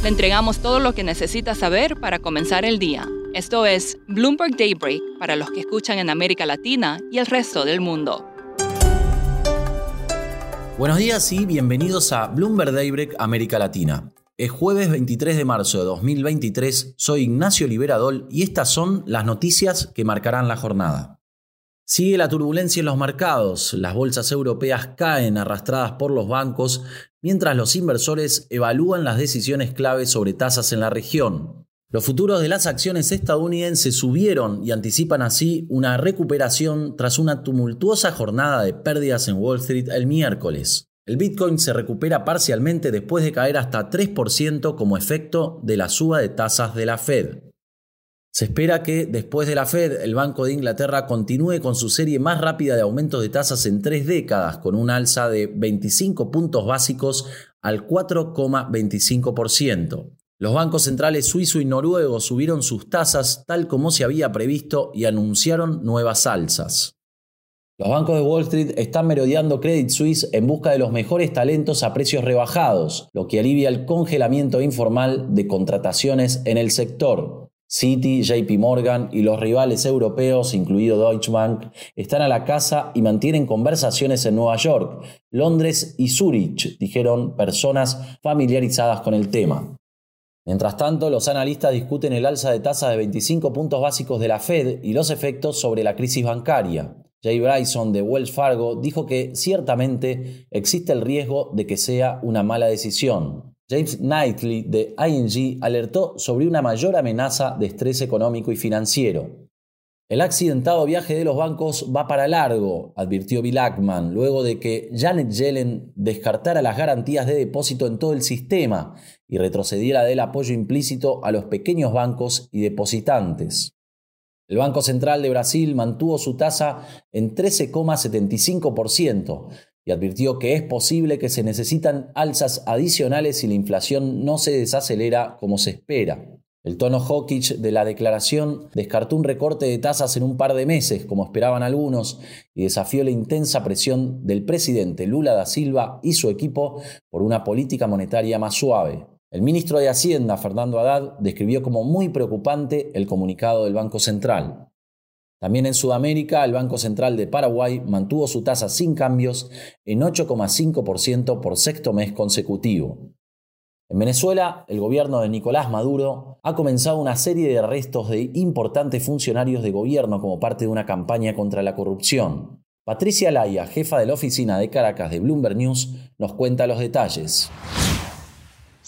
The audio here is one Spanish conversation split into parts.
Le entregamos todo lo que necesita saber para comenzar el día. Esto es Bloomberg Daybreak para los que escuchan en América Latina y el resto del mundo. Buenos días y bienvenidos a Bloomberg Daybreak América Latina. Es jueves 23 de marzo de 2023, soy Ignacio Liberadol y estas son las noticias que marcarán la jornada. Sigue la turbulencia en los mercados, las bolsas europeas caen arrastradas por los bancos, mientras los inversores evalúan las decisiones clave sobre tasas en la región. Los futuros de las acciones estadounidenses subieron y anticipan así una recuperación tras una tumultuosa jornada de pérdidas en Wall Street el miércoles. El Bitcoin se recupera parcialmente después de caer hasta 3% como efecto de la suba de tasas de la Fed. Se espera que después de la Fed, el Banco de Inglaterra continúe con su serie más rápida de aumentos de tasas en tres décadas, con un alza de 25 puntos básicos al 4,25%. Los bancos centrales suizo y noruego subieron sus tasas tal como se había previsto y anunciaron nuevas alzas. Los bancos de Wall Street están merodeando Credit Suisse en busca de los mejores talentos a precios rebajados, lo que alivia el congelamiento informal de contrataciones en el sector. Citi, JP Morgan y los rivales europeos, incluido Deutsche Bank, están a la casa y mantienen conversaciones en Nueva York, Londres y Zurich, dijeron personas familiarizadas con el tema. Mientras tanto, los analistas discuten el alza de tasa de 25 puntos básicos de la Fed y los efectos sobre la crisis bancaria. Jay Bryson de Wells Fargo dijo que ciertamente existe el riesgo de que sea una mala decisión. James Knightley de ING alertó sobre una mayor amenaza de estrés económico y financiero. El accidentado viaje de los bancos va para largo, advirtió Bill Ackman, luego de que Janet Yellen descartara las garantías de depósito en todo el sistema y retrocediera del apoyo implícito a los pequeños bancos y depositantes. El Banco Central de Brasil mantuvo su tasa en 13,75%, y advirtió que es posible que se necesitan alzas adicionales si la inflación no se desacelera como se espera. El tono hawkish de la declaración descartó un recorte de tasas en un par de meses, como esperaban algunos, y desafió la intensa presión del presidente Lula da Silva y su equipo por una política monetaria más suave. El ministro de Hacienda, Fernando Haddad, describió como muy preocupante el comunicado del Banco Central. También en Sudamérica, el Banco Central de Paraguay mantuvo su tasa sin cambios en 8,5% por sexto mes consecutivo. En Venezuela, el gobierno de Nicolás Maduro ha comenzado una serie de arrestos de importantes funcionarios de gobierno como parte de una campaña contra la corrupción. Patricia Laya, jefa de la oficina de Caracas de Bloomberg News, nos cuenta los detalles.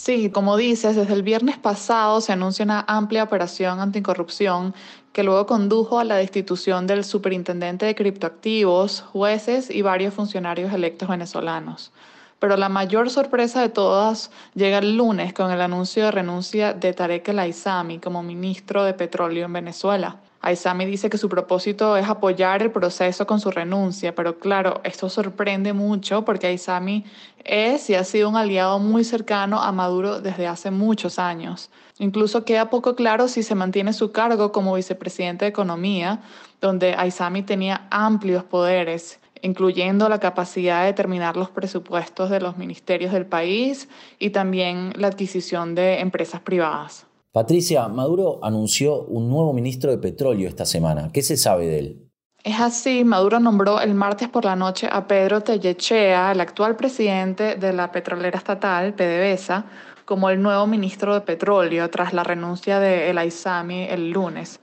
Sí, como dices, desde el viernes pasado se anuncia una amplia operación anticorrupción que luego condujo a la destitución del superintendente de criptoactivos, jueces y varios funcionarios electos venezolanos. Pero la mayor sorpresa de todas llega el lunes con el anuncio de renuncia de Tarek El Aizami como ministro de Petróleo en Venezuela. Aizami dice que su propósito es apoyar el proceso con su renuncia, pero claro, esto sorprende mucho porque Aizami es y ha sido un aliado muy cercano a Maduro desde hace muchos años. Incluso queda poco claro si se mantiene su cargo como vicepresidente de Economía, donde Aizami tenía amplios poderes, incluyendo la capacidad de determinar los presupuestos de los ministerios del país y también la adquisición de empresas privadas. Patricia, Maduro anunció un nuevo ministro de petróleo esta semana. ¿Qué se sabe de él? Es así, Maduro nombró el martes por la noche a Pedro Tellechea, el actual presidente de la petrolera estatal, PDVSA, como el nuevo ministro de petróleo tras la renuncia de El Aizami el lunes.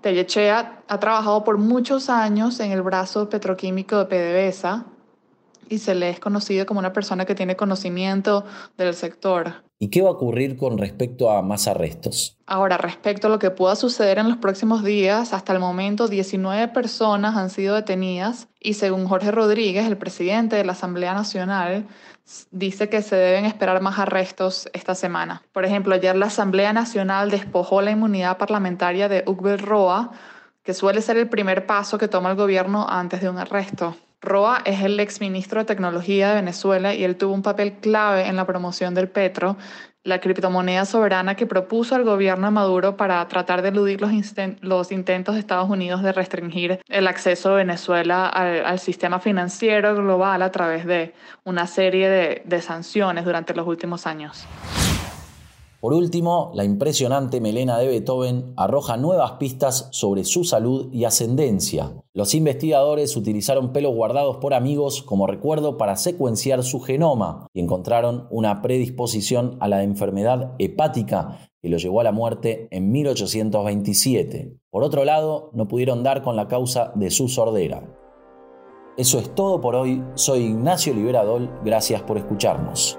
Tellechea ha trabajado por muchos años en el brazo petroquímico de PDVSA y se le es conocido como una persona que tiene conocimiento del sector. ¿Y qué va a ocurrir con respecto a más arrestos? Ahora, respecto a lo que pueda suceder en los próximos días, hasta el momento 19 personas han sido detenidas y según Jorge Rodríguez, el presidente de la Asamblea Nacional, dice que se deben esperar más arrestos esta semana. Por ejemplo, ayer la Asamblea Nacional despojó la inmunidad parlamentaria de Ugbel Roa, que suele ser el primer paso que toma el gobierno antes de un arresto. Roa es el exministro de Tecnología de Venezuela y él tuvo un papel clave en la promoción del petro, la criptomoneda soberana que propuso al gobierno de Maduro para tratar de eludir los, intentos de Estados Unidos de restringir el acceso de Venezuela al, sistema financiero global a través de una serie de, de sanciones durante los últimos años. Por último, la impresionante melena de Beethoven arroja nuevas pistas sobre su salud y ascendencia. Los investigadores utilizaron pelos guardados por amigos como recuerdo para secuenciar su genoma y encontraron una predisposición a la enfermedad hepática que lo llevó a la muerte en 1827. Por otro lado, no pudieron dar con la causa de su sordera. Eso es todo por hoy. Soy Ignacio Liberadol. Gracias por escucharnos.